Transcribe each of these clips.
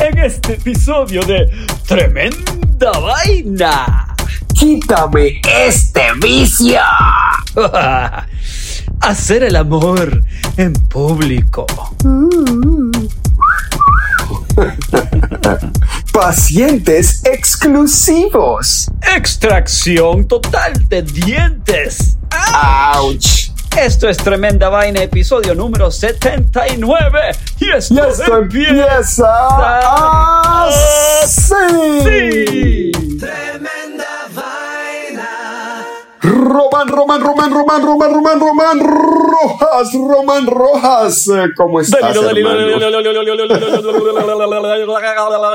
En este episodio de Tremenda Vaina. Quítame este vicio. Hacer el amor en público. Pacientes exclusivos. Extracción total de dientes. Ouch. Esto es Tremenda Vaina, episodio número 79. Y esto, Y esto empieza así. Sí. Román, Román, Román, Román, Román, Román, Román Rojas, Román Rojas. Eh, ¿Cómo estás, Danilo, Danilo, hermano? Danilo,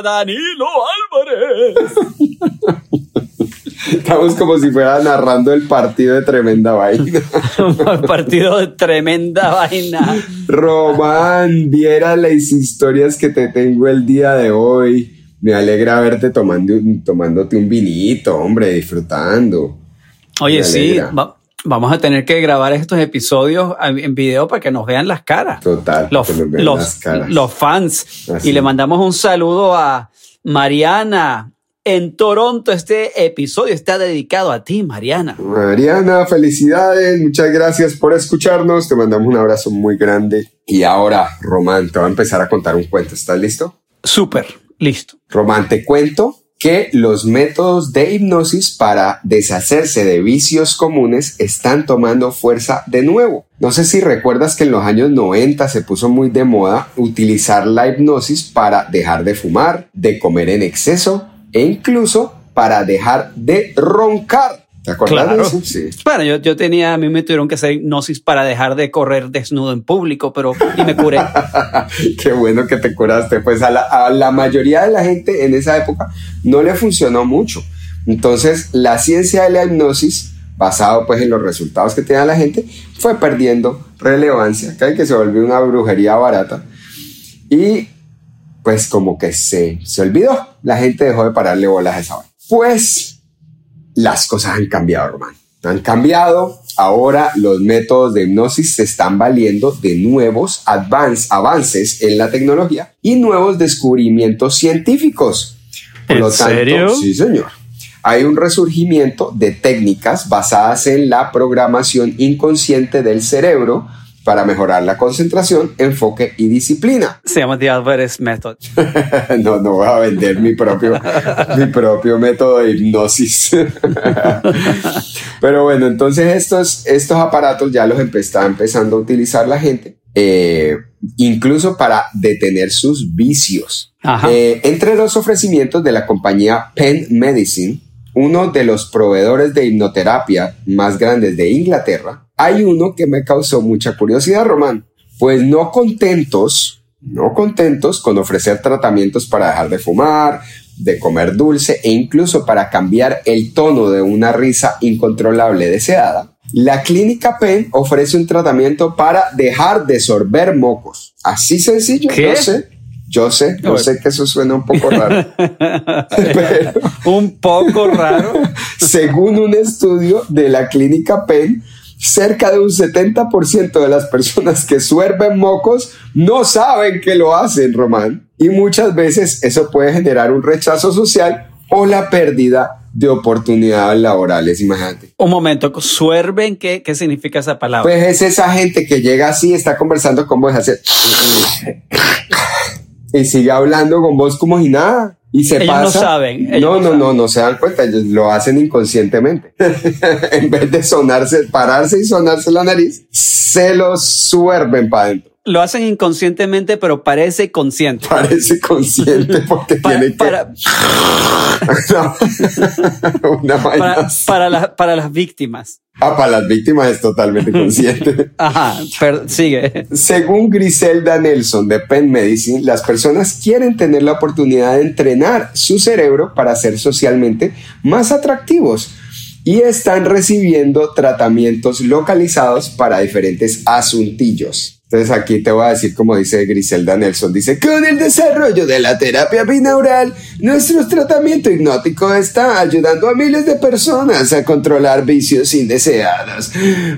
Danilo Álvarez. Estamos como si fuera narrando el partido de tremenda vaina. Partido de tremenda vaina. Román, viera las historias que te tengo el día de hoy. Me alegra verte tomando, tomándote un vinito, hombre, disfrutando. Oye, sí, va- vamos a tener que grabar estos episodios en video para que nos vean las caras. Total, Los, los- las caras. los fans. Así. Y le mandamos un saludo a Mariana en Toronto. Este episodio está dedicado a ti, Mariana. Mariana, felicidades, muchas gracias por escucharnos, te mandamos un abrazo muy grande. Y ahora, Román, te voy a empezar a contar un cuento, ¿estás listo? Súper, listo. Román, te cuento que los métodos de hipnosis para deshacerse de vicios comunes están tomando fuerza de nuevo. No sé si recuerdas que en los años 90 se puso muy de moda utilizar la hipnosis para dejar de fumar, de comer en exceso e incluso para dejar de roncar. ¿Te acuerdas Claro. de eso? Sí. Bueno, yo, yo tenía, a mí me tuvieron que hacer hipnosis para dejar de correr desnudo en público, pero y me curé. Qué bueno que te curaste. Pues a la, a la mayoría de la gente en esa época no le funcionó mucho. Entonces, la ciencia de la hipnosis, basado pues en los resultados que tenía la gente, fue perdiendo relevancia, ¿ok? que se volvió una brujería barata. Y pues como que se, se olvidó. La gente dejó de pararle bolas a esa hora. Pues las cosas han cambiado, hermano. Han cambiado. Ahora los métodos de hipnosis se están valiendo de nuevos advance- avances en la tecnología y nuevos descubrimientos científicos. Por ¿En lo tanto, serio? sí, señor. Hay un resurgimiento de técnicas basadas en la programación inconsciente del cerebro para mejorar la concentración, enfoque y disciplina. Se llama The Alvarez Method. No, no voy a vender mi propio, mi propio método de hipnosis. Pero bueno, entonces estos, estos aparatos ya los empe- está empezando a utilizar la gente, eh, incluso para detener sus vicios. Eh, entre los ofrecimientos de la compañía Penn Medicine, uno de los proveedores de hipnoterapia más grandes de Inglaterra, hay uno que me causó mucha curiosidad, Román. Pues no contentos, no contentos con ofrecer tratamientos para dejar de fumar, de comer dulce e incluso para cambiar el tono de una risa incontrolable deseada, La clínica Penn ofrece un tratamiento para dejar de sorber mocos. Así sencillo, ¿Qué? yo sé. Yo sé, yo sé que eso suena un poco raro. Pero Un poco raro. según un estudio de la clínica Penn, cerca de un 70% de las personas que suerben mocos no saben que lo hacen, Román. Y muchas veces eso puede generar un rechazo social o la pérdida de oportunidades laborales, imagínate. Un momento, suerben, ¿qué, qué significa esa palabra? Pues es esa gente que llega así, está conversando con vos, hace y sigue hablando con vos como si nada. Y se Ellos pasa. no saben, ellos no, no no, no, no se dan cuenta. Ellos lo hacen inconscientemente. en vez de sonarse, pararse y sonarse la nariz, se lo suerven para adentro. Lo hacen inconscientemente, pero parece consciente. Parece consciente porque Para, tiene que. para, No. Una vaina para, así. para, la- para las víctimas. Ah, para las víctimas es totalmente consciente. Ajá, pero sigue. Según Griselda Nelson de Penn Medicine, las personas quieren tener la oportunidad de entrenar su cerebro para ser socialmente más atractivos y están recibiendo tratamientos localizados para diferentes asuntillos. Entonces aquí te voy a decir como dice Griselda Nelson, dice, con el desarrollo de la terapia binaural, nuestro tratamiento hipnótico está ayudando a miles de personas a controlar vicios indeseados.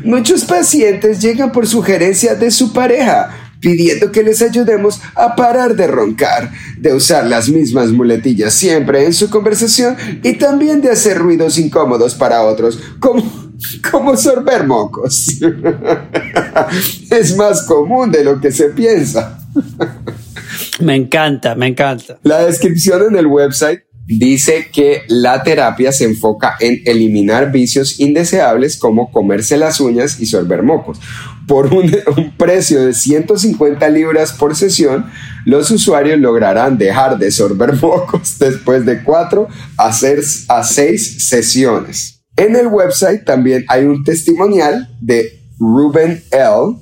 Muchos pacientes llegan por sugerencias de su pareja, pidiendo que les ayudemos a parar de roncar, de usar las mismas muletillas siempre en su conversación y también de hacer ruidos incómodos para otros, como, como sorber mocos. es más común de lo que se piensa. Me encanta, me encanta. La descripción en el website dice que la terapia se enfoca en eliminar vicios indeseables como comerse las uñas y sorber mocos. Por un, un precio de 150 libras por sesión, los usuarios lograrán dejar de sorber mocos después de 4 a 6 a seis sesiones. En el website también hay un testimonial de Ruben L.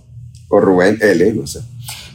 o Rubén L. no sé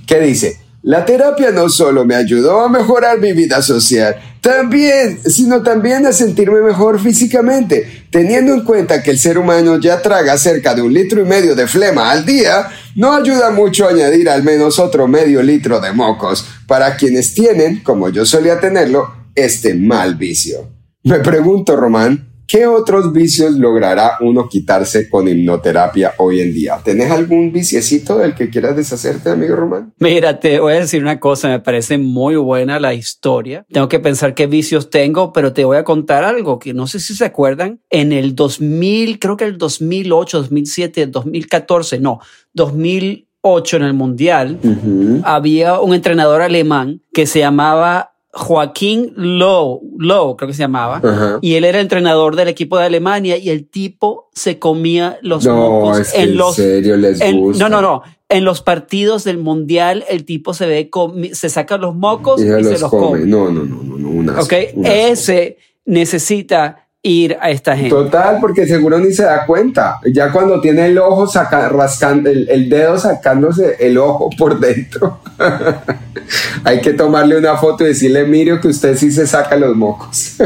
que dice, la terapia no solo me ayudó a mejorar mi vida social, también, sino también a sentirme mejor físicamente, teniendo en cuenta que el ser humano ya traga cerca de un litro y medio de flema al día, no ayuda mucho añadir al menos otro medio litro de mocos para quienes tienen, como yo solía tenerlo, este mal vicio. Me pregunto, Román, ¿qué otros vicios logrará uno quitarse con hipnoterapia hoy en día? ¿Tenés algún viciecito del que quieras deshacerte, amigo Román? Mira, te voy a decir una cosa, me parece muy buena la historia. Tengo que pensar qué vicios tengo, pero te voy a contar algo que no sé si se acuerdan. En el 2000, creo que el 2008, 2007, 2014, no, 2008 en el Mundial, había un entrenador alemán que se llamaba Joaquín Low, Low creo que se llamaba, Ajá. y él era entrenador del equipo de Alemania y el tipo se comía los No, mocos es que en en los serio les en- gusta. no, no, no. En los partidos del mundial, el tipo se ve, se saca los mocos Y y, se se los come. come. No, no, no, no, no, un asco, Ok, un asco. ese necesita ir a esta gente. Total, porque seguro ni se da cuenta. Ya cuando tiene el ojo saca, rascando, el, el dedo sacándose el ojo por dentro. Hay que tomarle una foto y decirle, mire que usted sí se saca los mocos.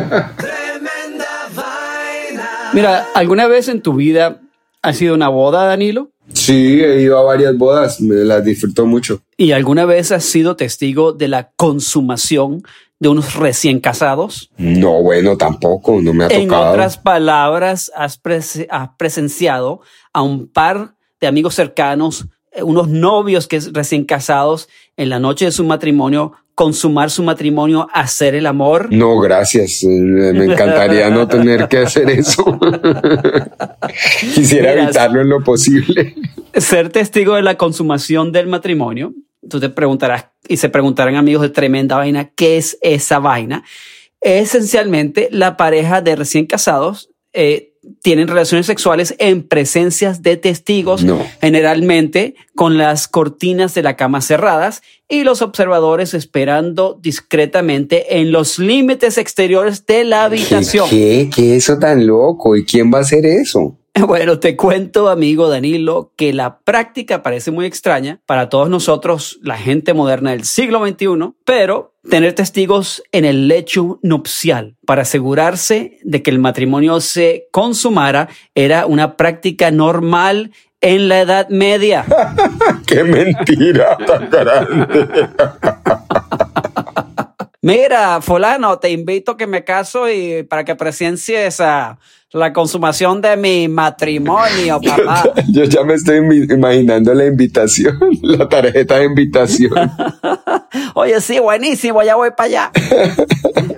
Mira, ¿alguna vez en tu vida ha sido una boda, Danilo? sí, he ido a varias bodas, me las disfruto mucho. ¿Y alguna vez has sido testigo de la consumación de unos recién casados? No, bueno, tampoco, no me ha En tocado. otras palabras, has, prese- has presenciado a un par de amigos cercanos, eh, unos novios que recién casados, en la noche de su matrimonio, consumar su matrimonio, hacer el amor. No, gracias. eh, Me encantaría no tener que hacer eso. Quisiera Mira, evitarlo en lo posible. Ser testigo de la consumación del matrimonio. Tú te preguntarás y se preguntarán amigos de tremenda vaina, ¿qué es esa vaina? Esencialmente, la pareja de recién casados eh, tienen relaciones sexuales en presencias de testigos, No. generalmente con las cortinas de la cama cerradas y los observadores esperando discretamente en los límites exteriores de la habitación. ¿Qué? ¿Qué es eso tan loco? ¿Y quién va a hacer eso? Bueno, te cuento, amigo Danilo, que la práctica parece muy extraña para todos nosotros, la gente moderna del siglo XXI, pero tener testigos en el lecho nupcial para asegurarse de que el matrimonio se consumara era una práctica normal en la Edad Media. ¡Qué mentira tan grande! Mira, fulano, te invito a que me caso y para que presencies a la consumación de mi matrimonio, papá. Yo ya me estoy imaginando la invitación, la tarjeta de invitación. Oye, sí, buenísimo, ya voy para allá.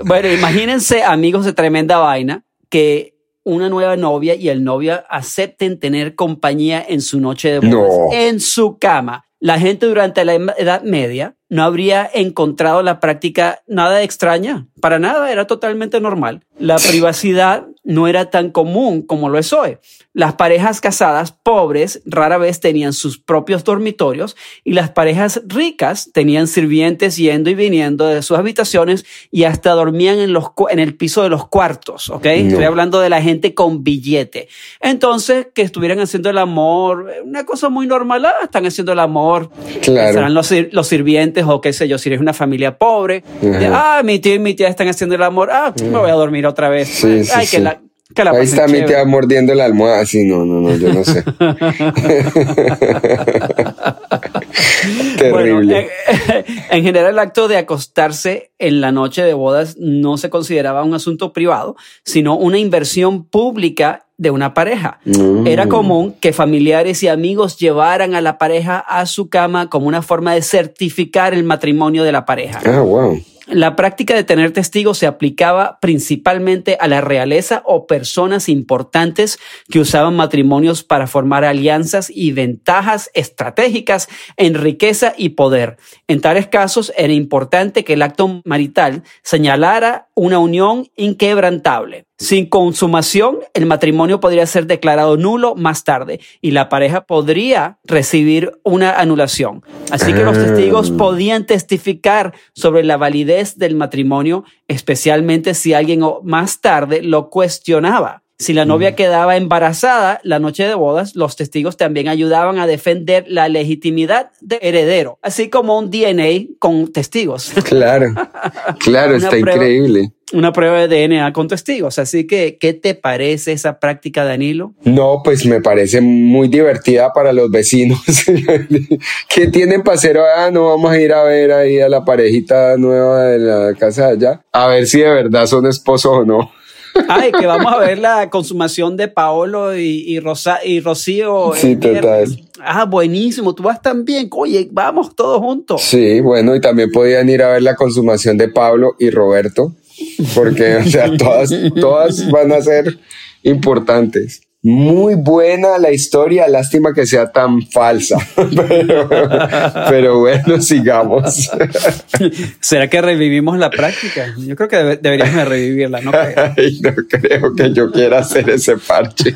bueno, imagínense, amigos de tremenda vaina, que una nueva novia y el novio acepten tener compañía en su noche de bodas, en su cama. La gente durante la Edad Media no habría encontrado la práctica nada extraña, para nada, era totalmente normal. La privacidad no era tan común como lo es hoy. Las parejas casadas pobres rara vez tenían sus propios dormitorios y las parejas ricas tenían sirvientes yendo y viniendo de sus habitaciones y hasta dormían en, los, en el piso de los cuartos, ¿ok? Estoy hablando de la gente con billete. Entonces, que estuvieran haciendo el amor, una cosa muy normal, ah, están haciendo el amor, claro. serán los, los sirvientes o qué sé yo, si eres una familia pobre, ah, mi tío y mi tía están haciendo el amor, ah, me voy a dormir otra vez. Sí, sí, sí. Ahí está mi tía mordiendo la almohada. Sí, no, no, no, yo no sé. Terrible. en, general, el acto de acostarse en la noche de bodas no se consideraba un asunto privado, sino una inversión pública de una pareja. Mm. Era común que familiares y amigos llevaran a la pareja a su cama como una forma de certificar el matrimonio de la pareja. Ah, wow. La práctica de tener testigos se aplicaba principalmente a la realeza o personas importantes que usaban matrimonios para formar alianzas y ventajas estratégicas en riqueza y poder. En tales casos era importante que el acto marital señalara una unión inquebrantable. Sin consumación, el matrimonio podría ser declarado nulo más tarde y la pareja podría recibir una anulación. Así que los ah. testigos podían testificar sobre la validez del matrimonio, especialmente si alguien más tarde lo cuestionaba. Si la novia quedaba embarazada la noche de bodas, los testigos también ayudaban a defender la legitimidad de heredero, así como un DNA con testigos. Claro, claro, está increíble. Una prueba de DNA con testigos. Así que, ¿qué te parece esa práctica, Danilo? No, pues me parece muy divertida para los vecinos. ¿Qué tienen para hacer? Ah, no vamos a ir a ver ahí a la parejita nueva de la casa allá. A ver si de verdad son esposos o no. Ay, que vamos a ver la consumación de Paolo y, Rosa, y Rocío. Sí, total. Ah, buenísimo, tú vas también. Oye, vamos todos juntos. Sí, bueno, y también podían ir a ver la consumación de Pablo y Roberto, porque, o sea, todas, todas van a ser importantes. Muy buena la historia, lástima que sea tan falsa. Pero, bueno, sigamos. ¿Será que revivimos la práctica? Yo creo que deberíamos revivirla, ¿no? no creo que yo quiera hacer ese parche.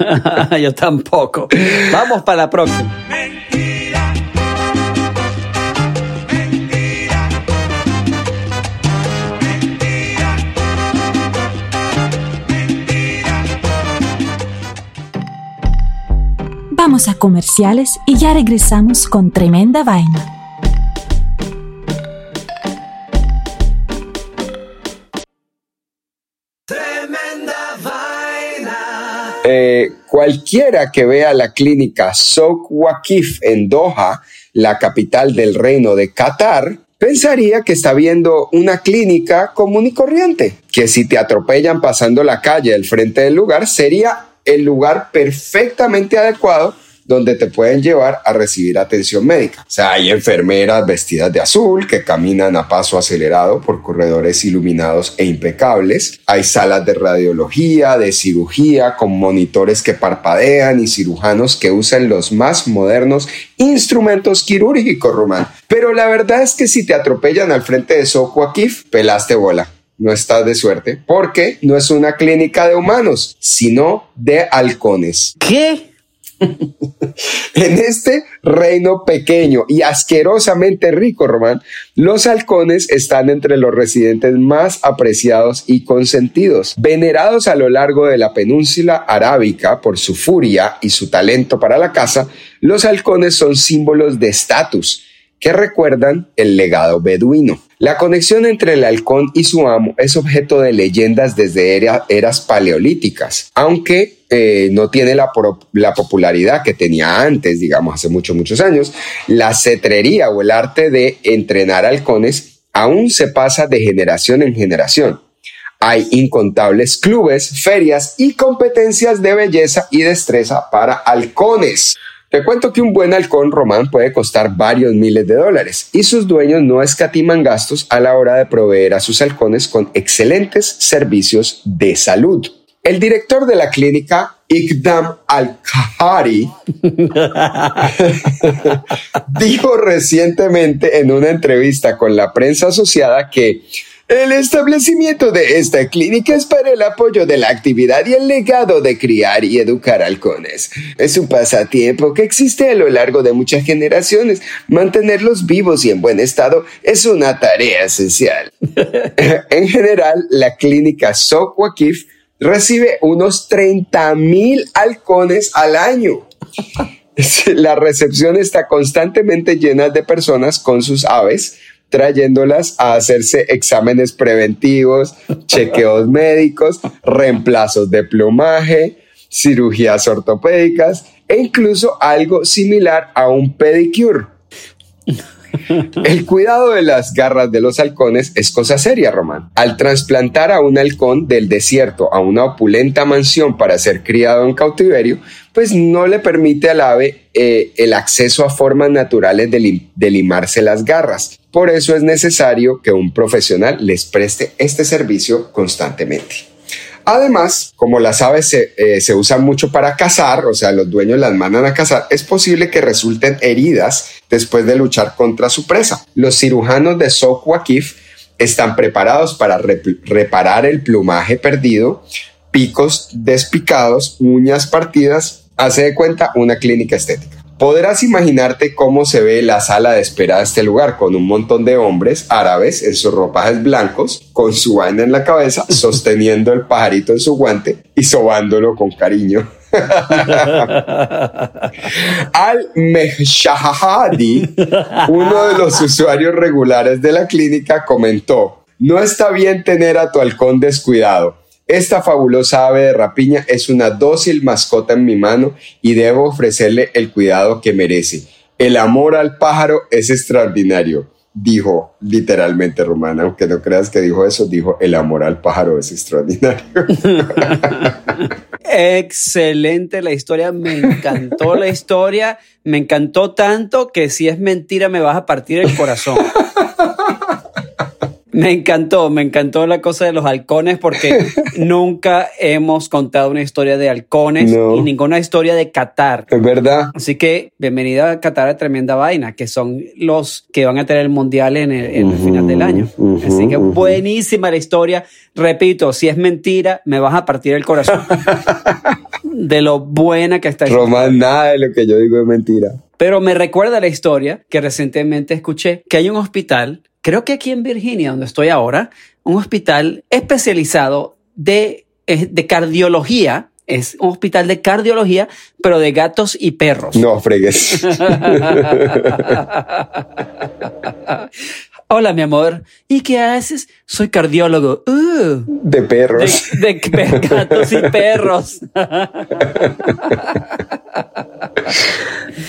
yo tampoco. Vamos para la próxima. Vamos a comerciales y ya regresamos con Tremenda Vaina. Tremenda Vaina. Eh, cualquiera que vea la clínica Souk Waqif en Doha, la capital del reino de Qatar, pensaría que está viendo una clínica común y corriente, que si te atropellan pasando la calle al frente del lugar sería el lugar perfectamente adecuado donde te pueden llevar a recibir atención médica. O sea, hay enfermeras vestidas de azul que caminan a paso acelerado por corredores iluminados e impecables. Hay salas de radiología, de cirugía, con monitores que parpadean y cirujanos que usan los más modernos instrumentos quirúrgicos, Román. Pero la verdad es que si te atropellan al frente de Socoakif, pelaste bola no estás de suerte, porque no es una clínica de humanos, sino de halcones. ¿Qué? en este reino pequeño y asquerosamente rico, Román, los halcones están entre los residentes más apreciados y consentidos, venerados a lo largo de la península arábica por su furia y su talento para la caza. Los halcones son símbolos de estatus que recuerdan el legado beduino. La conexión entre el halcón y su amo es objeto de leyendas desde eras paleolíticas, aunque eh, no tiene la, la, popularidad que tenía antes, digamos, hace muchos, muchos años. La cetrería o el arte de entrenar halcones aún se pasa de generación en generación. Hay incontables clubes, ferias y competencias de belleza y destreza para halcones. Te cuento que un buen halcón román puede costar varios miles de dólares y sus dueños no escatiman gastos a la hora de proveer a sus halcones con excelentes servicios de salud. El director de la clínica, Ikdam Al-Kahari, dijo recientemente en una entrevista con la prensa asociada que el establecimiento de esta clínica es para el apoyo de la actividad y el legado de criar y educar halcones. Es un pasatiempo que existe a lo largo de muchas generaciones. Mantenerlos vivos y en buen estado es una tarea esencial. en general, la clínica Sokwakif recibe unos 30 mil halcones al año. La recepción está constantemente llena de personas con sus aves trayéndolas a hacerse exámenes preventivos, chequeos médicos, reemplazos de plumaje, cirugías ortopédicas e incluso algo similar a un pedicure. El cuidado de las garras de los halcones es cosa seria, Román. Al trasplantar a un halcón del desierto a una opulenta mansión para ser criado en cautiverio, pues no le permite al ave eh, el acceso a formas naturales de limarse las garras. Por eso es necesario que un profesional les preste este servicio constantemente. Además, como las aves eh, se, usan mucho para cazar, o sea, los dueños las mandan a cazar, es posible que resulten heridas después de luchar contra su presa. Los cirujanos de Sokwakif están preparados para reparar el plumaje perdido, picos despicados, uñas partidas, hace de cuenta una clínica estética. Podrás imaginarte cómo se ve la sala de espera de este lugar con un montón de hombres árabes en sus ropajes blancos, con su vaina en la cabeza, sosteniendo el pajarito en su guante y sobándolo con cariño. Al Mehshahadi, uno de los usuarios regulares de la clínica, comentó: No está bien tener a tu halcón descuidado esta fabulosa ave de rapiña es una dócil mascota en mi mano y debo ofrecerle el cuidado que merece. El amor al pájaro es extraordinario, dijo literalmente Romana, aunque no creas que dijo eso, dijo el amor al pájaro es extraordinario. Excelente la historia, me encantó la historia, me encantó tanto que si es mentira me vas a partir el corazón. Me encantó, me encantó la cosa de los halcones porque nunca hemos contado una historia de halcones y ninguna historia de Qatar. Es verdad. Así que bienvenida a Qatar a Tremenda Vaina, que son los que van a tener el mundial en el, final del año. Así que buenísima la historia. Repito, si es mentira, me vas a partir el corazón. de lo buena que está. Román, nada de lo que yo digo es mentira. Pero me recuerda la historia que recientemente escuché, que hay un hospital creo que aquí en Virginia, donde estoy ahora, un hospital especializado de, de cardiología. Es un hospital de cardiología, pero de gatos y perros. No fregues. Hola, mi amor. ¿Y qué haces? Soy cardiólogo. Uh. de perros. De, gatos y perros.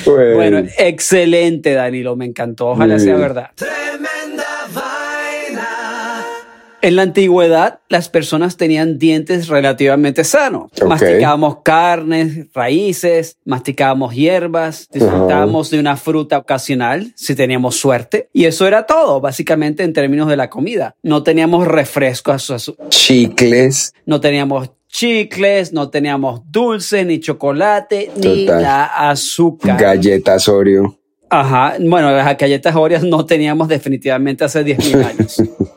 bueno. excelente, Danilo. Me encantó. Ojalá sea verdad. En la antigüedad, las personas tenían dientes relativamente sanos. Masticábamos carnes, raíces, masticábamos hierbas, disfrutábamos de una fruta ocasional si teníamos suerte. Y eso era todo, básicamente, en términos de la comida. No teníamos refrescos. Chicles. No teníamos chicles, no teníamos dulce, ni chocolate, ni la azúcar. Galletas Oreo. Ajá, bueno, las galletas Oreo no teníamos definitivamente hace 10.000 años.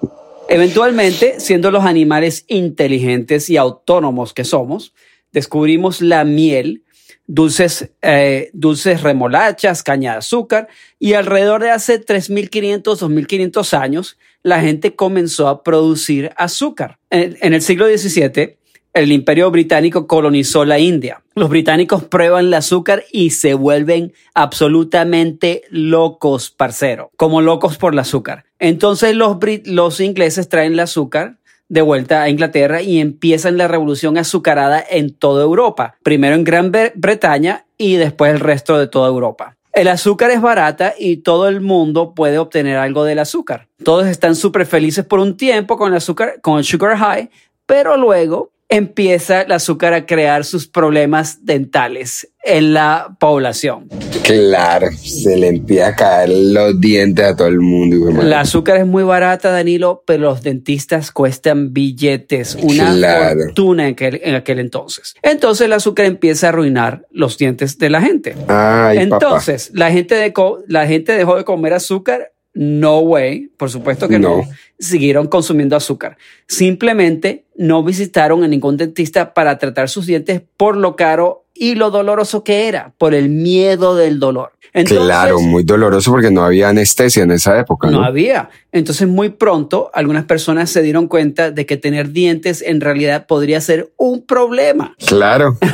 Eventualmente, siendo los animales inteligentes y autónomos que somos, descubrimos la miel dulces, eh, dulces remolachas, caña de azúcar, y alrededor de hace 3.500, 2.500 años, la gente comenzó a producir azúcar. En, en el siglo XVII, el imperio británico colonizó la India. Los británicos prueban el azúcar y se vuelven absolutamente locos, parcero, como locos por el azúcar. Entonces los, ingleses traen el azúcar de vuelta a Inglaterra y empiezan la revolución azucarada en toda Europa, primero en Gran Bretaña y después el resto de toda Europa. El azúcar es barata y todo el mundo puede obtener algo del azúcar. Todos están súper felices por un tiempo con el azúcar, con el sugar high, pero luego empieza el azúcar a crear sus problemas dentales en la población. Claro, se le empieza a caer los dientes a todo el mundo. El azúcar es muy barata, Danilo, pero los dentistas cuestan billetes, una fortuna en aquel, en aquel, entonces. Entonces el azúcar empieza a arruinar los dientes de la gente. Ay, entonces la gente, de la gente dejó de comer azúcar no way, por supuesto que no. Siguieron consumiendo azúcar. Simplemente no visitaron a ningún dentista para tratar sus dientes por lo caro y lo doloroso que era, por el miedo del dolor. claro, muy doloroso porque no había anestesia en esa época. No, no había. Entonces muy pronto algunas personas se dieron cuenta de que tener dientes en realidad podría ser un problema. Claro.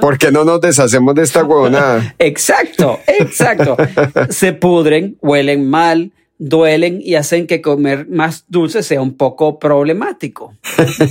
¿Por qué no nos deshacemos de esta huevonada? Exacto, exacto. Se pudren, huelen mal, duelen y hacen que comer más dulce sea un poco problemático.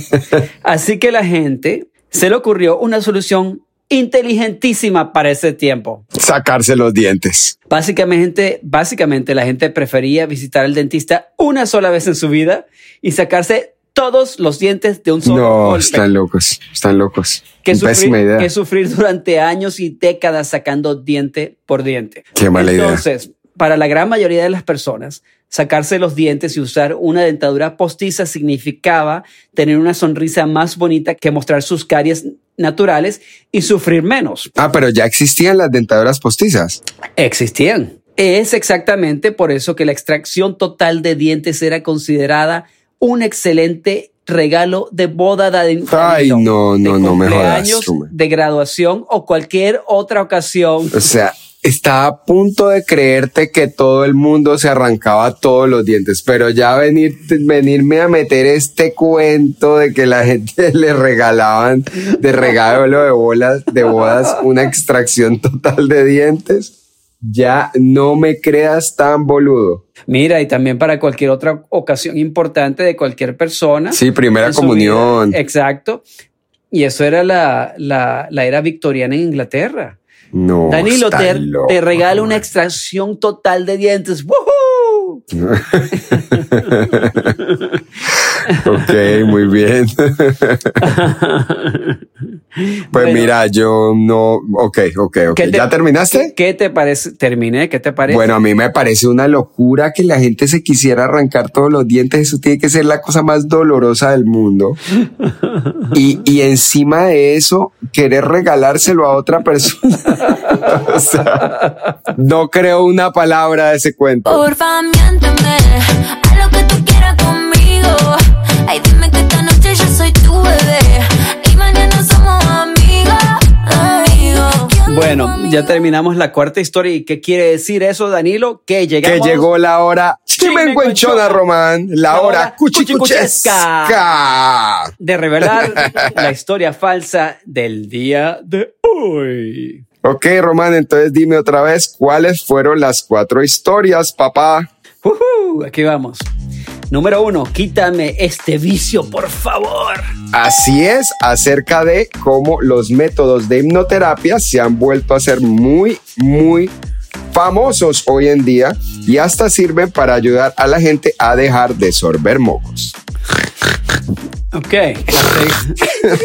Así que la gente se le ocurrió una solución inteligentísima para ese tiempo. Sacarse los dientes. Básicamente, básicamente la gente prefería visitar al dentista una sola vez en su vida y sacarse todos los dientes de un solo No, están locos, están locos. Que sufrir, que sufrir durante años y décadas sacando diente por diente. Qué mala idea. Entonces, para la gran mayoría de las personas, sacarse los dientes y usar una dentadura postiza significaba tener una sonrisa más bonita que mostrar sus caries naturales y sufrir menos. Ah, pero ya existían las dentaduras postizas. Existían. Es exactamente por eso que la extracción total de dientes era considerada un excelente regalo de boda de Ay, no, no, no me jodas. de graduación o cualquier otra ocasión. O sea, estaba a punto de creerte que todo el mundo se arrancaba todos los dientes, pero ya venir, venirme a meter este cuento de que la gente le regalaban de regalo de bolas, de bodas, una extracción total de dientes ya no me creas tan boludo. Mira, y también para cualquier otra ocasión importante de cualquier persona. Sí, primera comunión. exacto. Y eso era la, la, la, era victoriana en Inglaterra. No. Danilo, te, te, regala una extracción total de dientes. ok, muy bien. Pues mira, yo no, ok, ok, ok. ¿Ya terminaste? ¿qué, te parece? Terminé, ¿qué te parece? Bueno, a mí me parece una locura que la gente se quisiera arrancar todos los dientes. Eso tiene que ser la cosa más dolorosa del mundo. y, y encima de eso, querer regalárselo a otra persona. o sea, no creo una palabra de ese cuento. Porfa, miénteme a lo que tú quieras conmigo. Ay, dime que esta noche yo soy tu bebé y mañana somos amigos. Bueno, ya terminamos la cuarta historia. ¿Y qué quiere decir eso, Danilo? Que llegamos. Que llegó la hora chimenguenchona, Román. La, la hora cuchicuchesca. De revelar la historia falsa del día de hoy. Ok, Román, entonces dime otra vez cuáles fueron las cuatro historias, papá. Uh aquí vamos. Número uno, quítame este vicio, por favor. Así es, acerca de cómo los métodos de hipnoterapia se han vuelto a ser muy, muy famosos hoy en día y hasta sirven para ayudar a la gente a dejar de sorber mocos. Ok,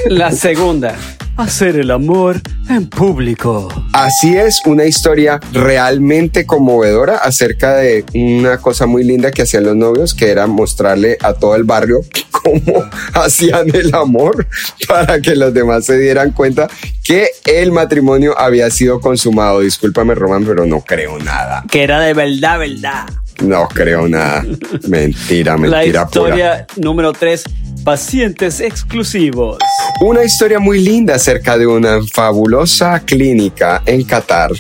la segunda hacer el amor en público. Así es, una historia realmente conmovedora acerca de una cosa muy linda que hacían los novios, que era mostrarle a todo el barrio cómo hacían el amor para que los demás se dieran cuenta que el matrimonio había sido consumado. Discúlpame, Román, pero no creo nada. Que era de verdad, verdad. No creo nada. Mentira, La mentira pura. historia número 3, pacientes exclusivos. Una historia muy linda acerca de una fabulosa clínica en Qatar,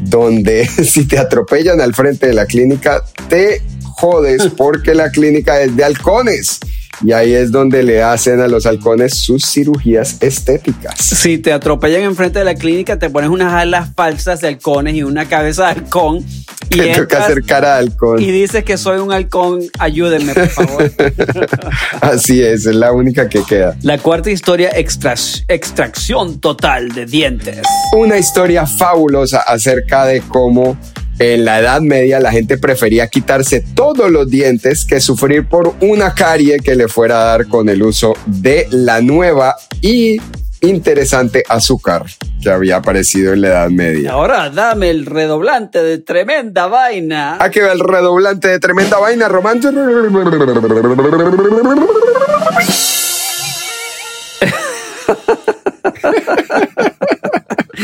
donde si te atropellan al frente de la clínica, te jodes porque la clínica es de halcones. Y ahí es donde le hacen a los halcones sus cirugías estéticas. Si te atropellan enfrente de la clínica, te pones unas alas falsas de halcones y una cabeza de halcón. Y, Te toca hacer cara de halcón. y dices que soy un halcón, ayúdenme, por favor. Así es, es la única que queda. La cuarta historia, extra- extracción total de dientes. Una historia fabulosa acerca de cómo en la Edad Media la gente prefería quitarse todos los dientes que sufrir por una carie que le fuera a dar con el uso de la nueva y interesante azúcar que había aparecido en la Edad Media. Ahora dame el redoblante de tremenda vaina. Aquí va el redoblante de tremenda vaina romántica.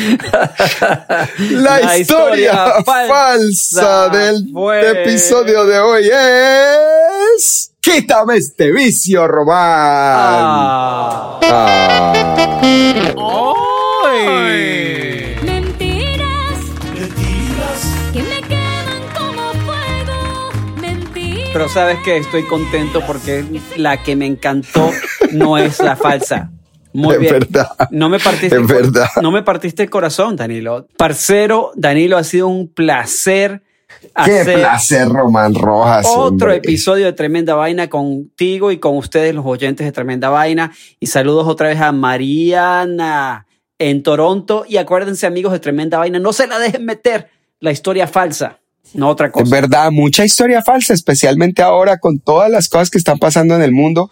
La, La historia, historia falsa, falsa del fue- episodio de hoy es... Quítame este vicio, Román. Ah. Ah. Mentiras. Que me queman como fuego. Mentiras. Pero sabes que estoy contento porque la que me encantó no es la falsa. Muy Es bien. verdad. No me partiste Es verdad. No me partiste el corazón, Danilo. Parcero, Danilo, ha sido un placer Qué placer, Román Rojas. otro hombre. episodio de Tremenda Vaina contigo y con ustedes, los oyentes de Tremenda Vaina. Y saludos otra vez a Mariana en Toronto. Y acuérdense, amigos de Tremenda Vaina, no se la dejen meter la historia falsa, no otra cosa. Es verdad, mucha historia falsa, especialmente ahora con todas las cosas que están pasando en el mundo.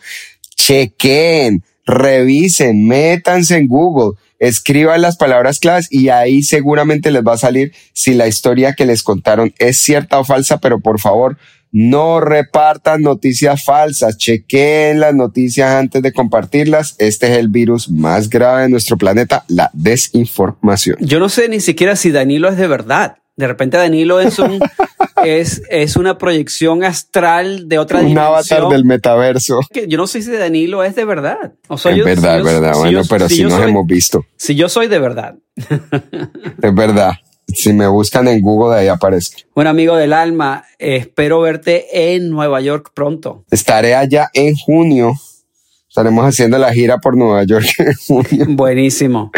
Chequen, revisen, métanse en Google, escriban las palabras claves y ahí seguramente les va a salir si la historia que les contaron es cierta o falsa, pero por favor, no repartan noticias falsas, chequen las noticias antes de compartirlas. Este es el virus más grave de nuestro planeta, la desinformación. Yo no sé ni siquiera si Danilo es de verdad. De repente Danilo es un es, es una proyección astral de otra Un dimensión. avatar del metaverso. Que yo no sé si Danilo es de verdad. O sea, Es yo- verdad, si es verdad. si Bueno, yo- pero si, nos soy- hemos visto. Si yo soy de verdad. Es verdad. Si me buscan en Google, ahí aparezco. Bueno, amigo del alma, espero verte en Nueva York pronto. Estaré allá en junio. Estaremos haciendo la gira por Nueva York en junio. Buenísimo.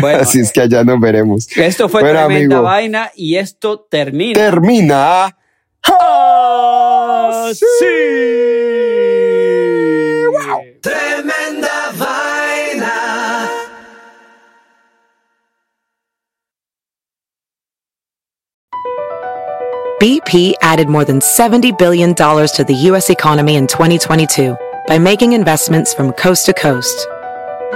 Bueno, Así es que allá nos veremos. esto fue Bueno, tremenda amigo. vaina y esto termina. Termina. ¡Ah, sí! BP added more than $70 billion to the U.S. economy in 2022 by making investments from coast to coast.